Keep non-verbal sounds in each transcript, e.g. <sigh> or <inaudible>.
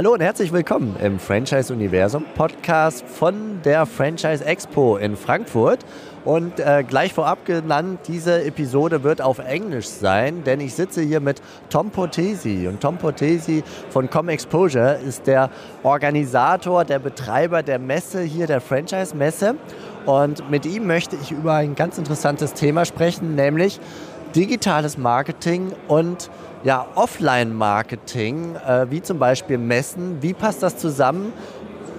Hallo und herzlich willkommen im Franchise Universum Podcast von der Franchise Expo in Frankfurt. Und äh, gleich vorab genannt, diese Episode wird auf Englisch sein, denn ich sitze hier mit Tom Potesi. Und Tom Potesi von Com Exposure ist der Organisator, der Betreiber der Messe hier, der Franchise-Messe. Und mit ihm möchte ich über ein ganz interessantes Thema sprechen, nämlich digitales Marketing und ja, Offline-Marketing, äh, wie zum Beispiel Messen. Wie passt das zusammen?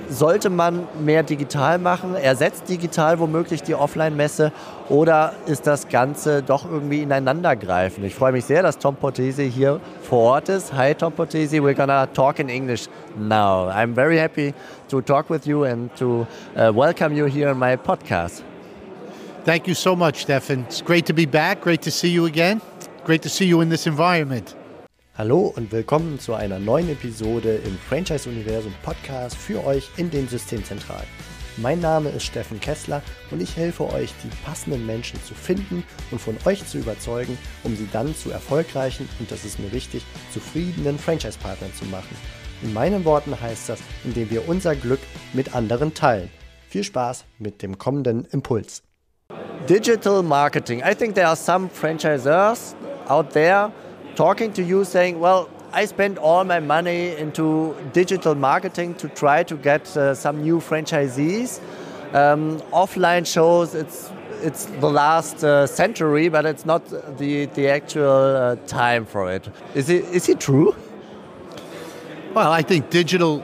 Sollte man mehr digital machen? Ersetzt digital womöglich die Offline-Messe? Oder ist das Ganze doch irgendwie ineinandergreifend? Ich freue mich sehr, dass Tom Portesi hier vor Ort ist. Hi, Tom Portesi. We're gonna talk in English now. I'm very happy to talk with you and to uh, welcome you here in my podcast. Thank you so much, Stefan. It's great to be back. Great to see you again. Great to see you in this environment. Hallo und willkommen zu einer neuen Episode im Franchise Universum Podcast für euch in den Systemzentralen. Mein Name ist Steffen Kessler und ich helfe euch, die passenden Menschen zu finden und von euch zu überzeugen, um sie dann zu erfolgreichen und das ist mir wichtig, zufriedenen Franchise-Partnern zu machen. In meinen Worten heißt das, indem wir unser Glück mit anderen teilen. Viel Spaß mit dem kommenden Impuls. Digital marketing. I think there are some franchisors out there talking to you saying, well, I spent all my money into digital marketing to try to get uh, some new franchisees. Um, offline shows it's it's the last uh, century, but it's not the the actual uh, time for it. Is it is it true? Well, I think digital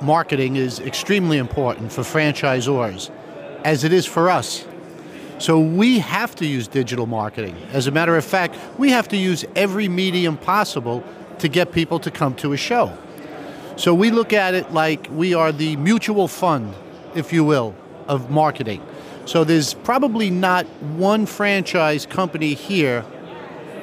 marketing is extremely important for franchisors, as it is for us. So we have to use digital marketing. As a matter of fact, we have to use every medium possible to get people to come to a show. So we look at it like we are the mutual fund, if you will, of marketing. So there's probably not one franchise company here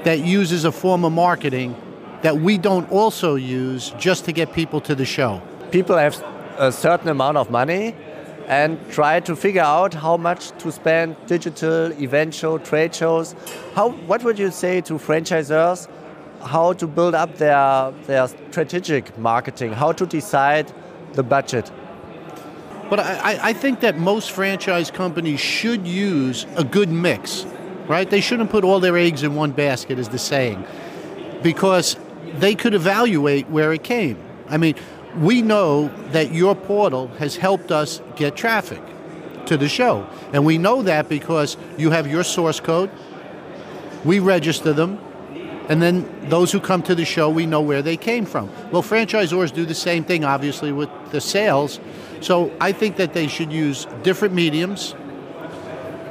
that uses a form of marketing that we don't also use just to get people to the show. People have a certain amount of money and try to figure out how much to spend digital event show trade shows. How what would you say to franchisors how to build up their their strategic marketing? How to decide the budget? But I, I think that most franchise companies should use a good mix right? They shouldn't put all their eggs in one basket is the saying. Because they could evaluate where it came. I mean we know that your portal has helped us get traffic to the show. And we know that because you have your source code, we register them, and then those who come to the show, we know where they came from. Well, franchisors do the same thing, obviously, with the sales. So I think that they should use different mediums,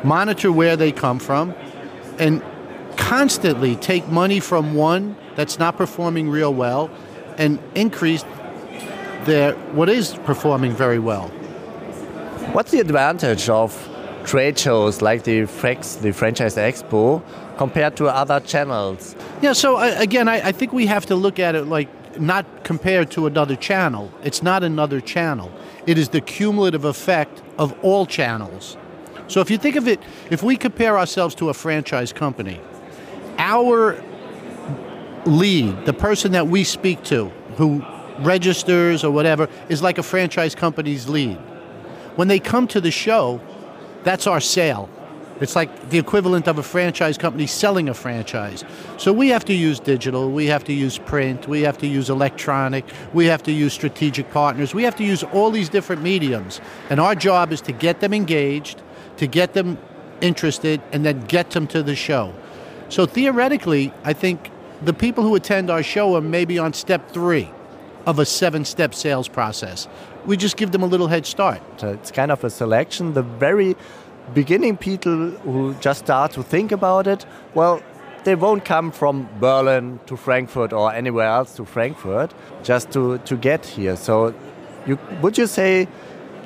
monitor where they come from, and constantly take money from one that's not performing real well and increase their, what is performing very well. What's the advantage of trade shows like the FREX, the Franchise Expo, compared to other channels? Yeah, so uh, again, I, I think we have to look at it like not compared to another channel. It's not another channel. It is the cumulative effect of all channels. So if you think of it, if we compare ourselves to a franchise company, our lead, the person that we speak to, who registers or whatever, is like a franchise company's lead. When they come to the show, that's our sale. It's like the equivalent of a franchise company selling a franchise. So we have to use digital, we have to use print, we have to use electronic, we have to use strategic partners, we have to use all these different mediums. And our job is to get them engaged, to get them interested, and then get them to the show. So theoretically, I think the people who attend our show are maybe on step three of a seven step sales process. We just give them a little head start. It's kind of a selection. The very beginning people who just start to think about it, well, they won't come from Berlin to Frankfurt or anywhere else to Frankfurt just to, to get here. So, you, would you say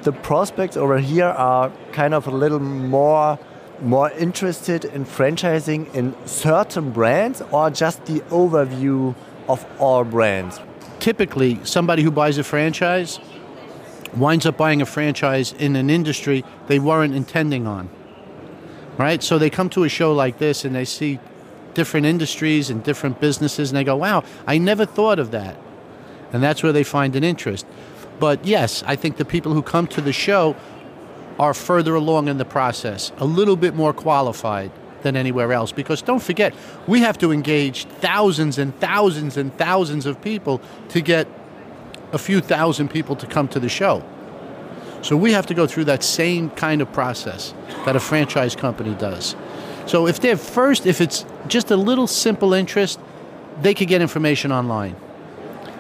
the prospects over here are kind of a little more more interested in franchising in certain brands or just the overview of all brands? Typically somebody who buys a franchise winds up buying a franchise in an industry they weren't intending on. Right? So they come to a show like this and they see different industries and different businesses and they go, wow, I never thought of that. And that's where they find an interest. But yes, I think the people who come to the show are further along in the process, a little bit more qualified than anywhere else. Because don't forget, we have to engage thousands and thousands and thousands of people to get a few thousand people to come to the show. So we have to go through that same kind of process that a franchise company does. So if they're first, if it's just a little simple interest, they could get information online.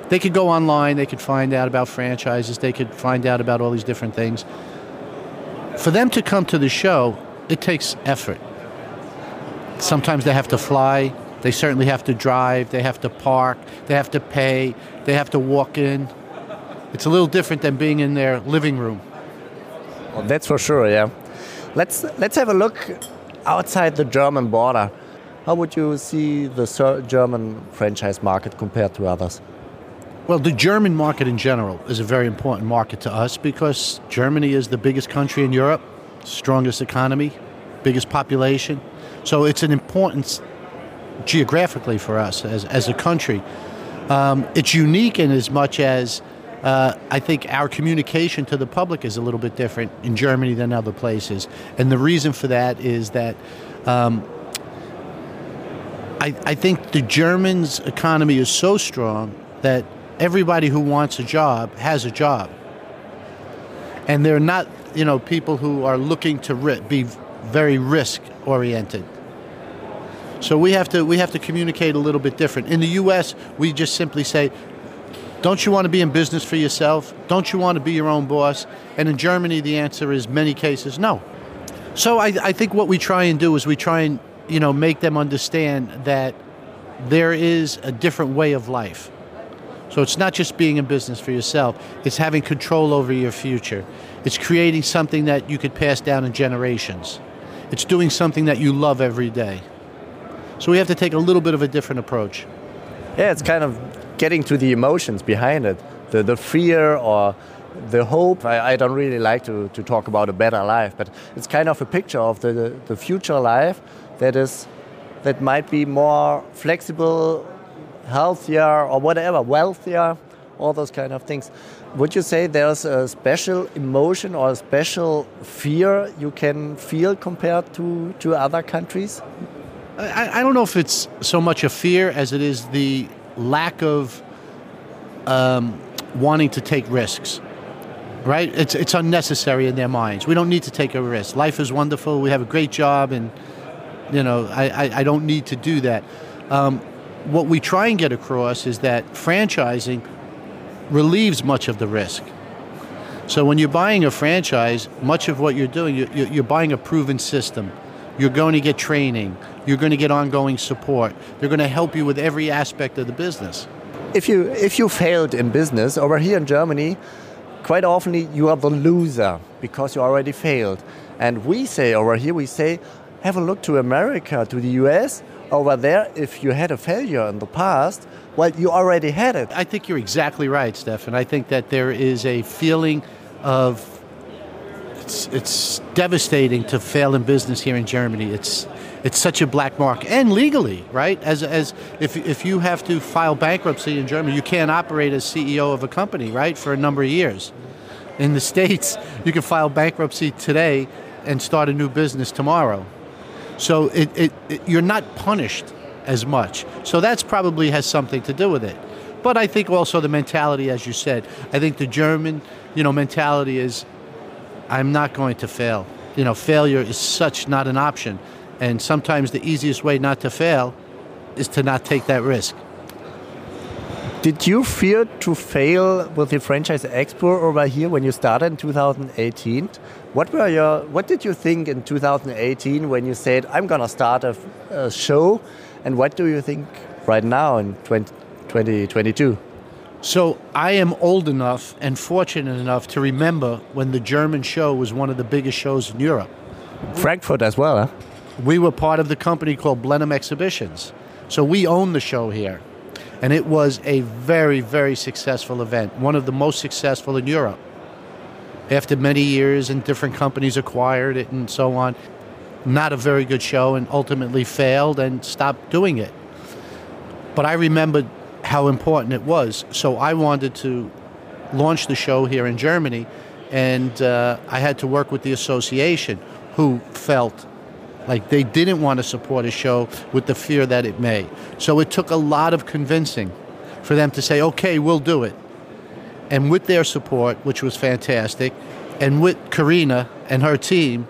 They could go online, they could find out about franchises, they could find out about all these different things. For them to come to the show, it takes effort. Sometimes they have to fly, they certainly have to drive, they have to park, they have to pay, they have to walk in. It's a little different than being in their living room. Well, that's for sure, yeah. Let's let's have a look outside the German border. How would you see the German franchise market compared to others? Well, the German market in general is a very important market to us because Germany is the biggest country in Europe, strongest economy, biggest population. So it's an importance geographically for us as, as a country. Um, it's unique in as much as uh, I think our communication to the public is a little bit different in Germany than other places. And the reason for that is that um, I, I think the Germans' economy is so strong that everybody who wants a job has a job. And they're not, you know, people who are looking to be very risk oriented. So we have to we have to communicate a little bit different. In the U.S., we just simply say, don't you want to be in business for yourself? Don't you want to be your own boss? And in Germany, the answer is many cases no. So I, I think what we try and do is we try and you know make them understand that there is a different way of life. So it's not just being in business for yourself, it's having control over your future. It's creating something that you could pass down in generations. It's doing something that you love every day. So we have to take a little bit of a different approach. Yeah, it's kind of getting to the emotions behind it, the, the fear or the hope. I, I don't really like to, to talk about a better life, but it's kind of a picture of the, the future life that is that might be more flexible, healthier, or whatever, wealthier, all those kind of things. Would you say there's a special emotion or a special fear you can feel compared to, to other countries? I, I don't know if it's so much a fear as it is the lack of um, wanting to take risks. Right? It's it's unnecessary in their minds. We don't need to take a risk. Life is wonderful. We have a great job, and you know, I, I, I don't need to do that. Um, what we try and get across is that franchising relieves much of the risk. So when you're buying a franchise, much of what you're doing, you're, buying a proven system. You're going to get training. You're going to get ongoing support. They're going to help you with every aspect of the business. If you if you failed in business over here in Germany, quite often you are the loser because you already failed. And we say over here we say have a look to America, to the US. Over there, if you had a failure in the past, well, you already had it. I think you're exactly right, Stefan. I think that there is a feeling of it's it's devastating to fail in business here in Germany. It's it's such a black mark and legally, right? As as if if you have to file bankruptcy in Germany, you can't operate as CEO of a company, right, for a number of years. In the <laughs> states, you can file bankruptcy today and start a new business tomorrow. So it, it, it you're not punished as much. So that's probably has something to do with it. But I think also the mentality, as you said, I think the German, you know, mentality is I'm not going to fail. You know, failure is such not an option. And sometimes the easiest way not to fail is to not take that risk. Did you fear to fail with the franchise expo over here when you started in 2018? What were your what did you think in 2018 when you said I'm going to start a, a, show and what do you think right now in 20, 2022? So I am old enough and fortunate enough to remember when the German show was one of the biggest shows in Europe. Frankfurt as well, huh? We were part of the company called Blenheim Exhibitions. So we own the show here. And it was a very, very successful event, one of the most successful in Europe. After many years and different companies acquired it and so on, not a very good show and ultimately failed and stopped doing it. But I remembered how important it was. So I wanted to launch the show here in Germany, and uh, I had to work with the association, who felt like they didn't want to support a show with the fear that it may. So it took a lot of convincing for them to say, okay, we'll do it. And with their support, which was fantastic, and with Karina and her team,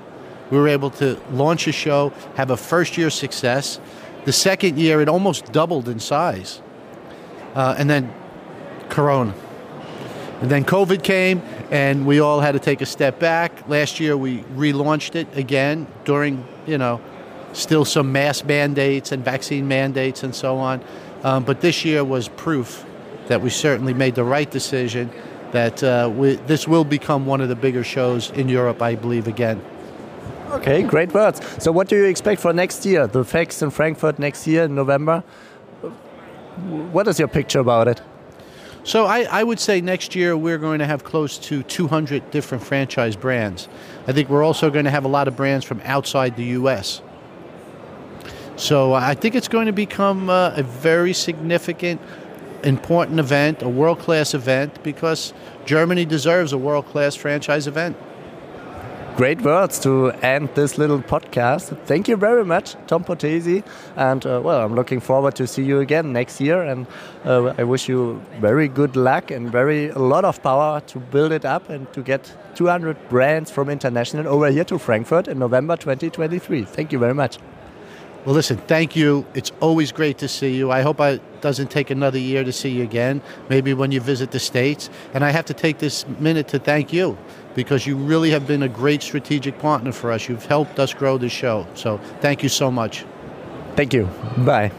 we were able to launch a show, have a first year success. The second year, it almost doubled in size. Uh, and then Corona. And then COVID came, and we all had to take a step back. Last year, we relaunched it again during, you know, still some mask mandates and vaccine mandates and so on. Um, but this year was proof that we certainly made the right decision, that uh, we, this will become one of the bigger shows in Europe, I believe, again. Okay, great words. So, what do you expect for next year? The FEX in Frankfurt next year in November? What is your picture about it? So I, I, would say next year we're going to have close to 200 different franchise brands. I think we're also going to have a lot of brands from outside the U.S. So I think it's going to become uh, a very significant, important event, a world class event, because Germany deserves a world class franchise event great words to end this little podcast. Thank you very much, Tom Portesi. And uh, well, I'm looking forward to see you again next year. And uh, I wish you very good luck and very a lot of power to build it up and to get 200 brands from international over here to Frankfurt in November 2023. Thank you very much. Well, listen, thank you. It's always great to see you. I hope it doesn't take another year to see you again, maybe when you visit the States. And I have to take this minute to thank you because you really have been a great strategic partner for us. You've helped us grow the show. So thank you so much. Thank you. Bye.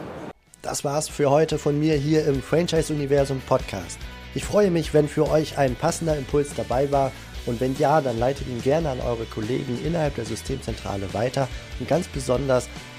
Das war's für heute von mir hier im Franchise Universum Podcast. Ich freue mich, wenn für euch ein passender Impuls dabei war. Und wenn ja, dann leitet ihn gerne an eure Kollegen innerhalb der Systemzentrale weiter. Und ganz besonders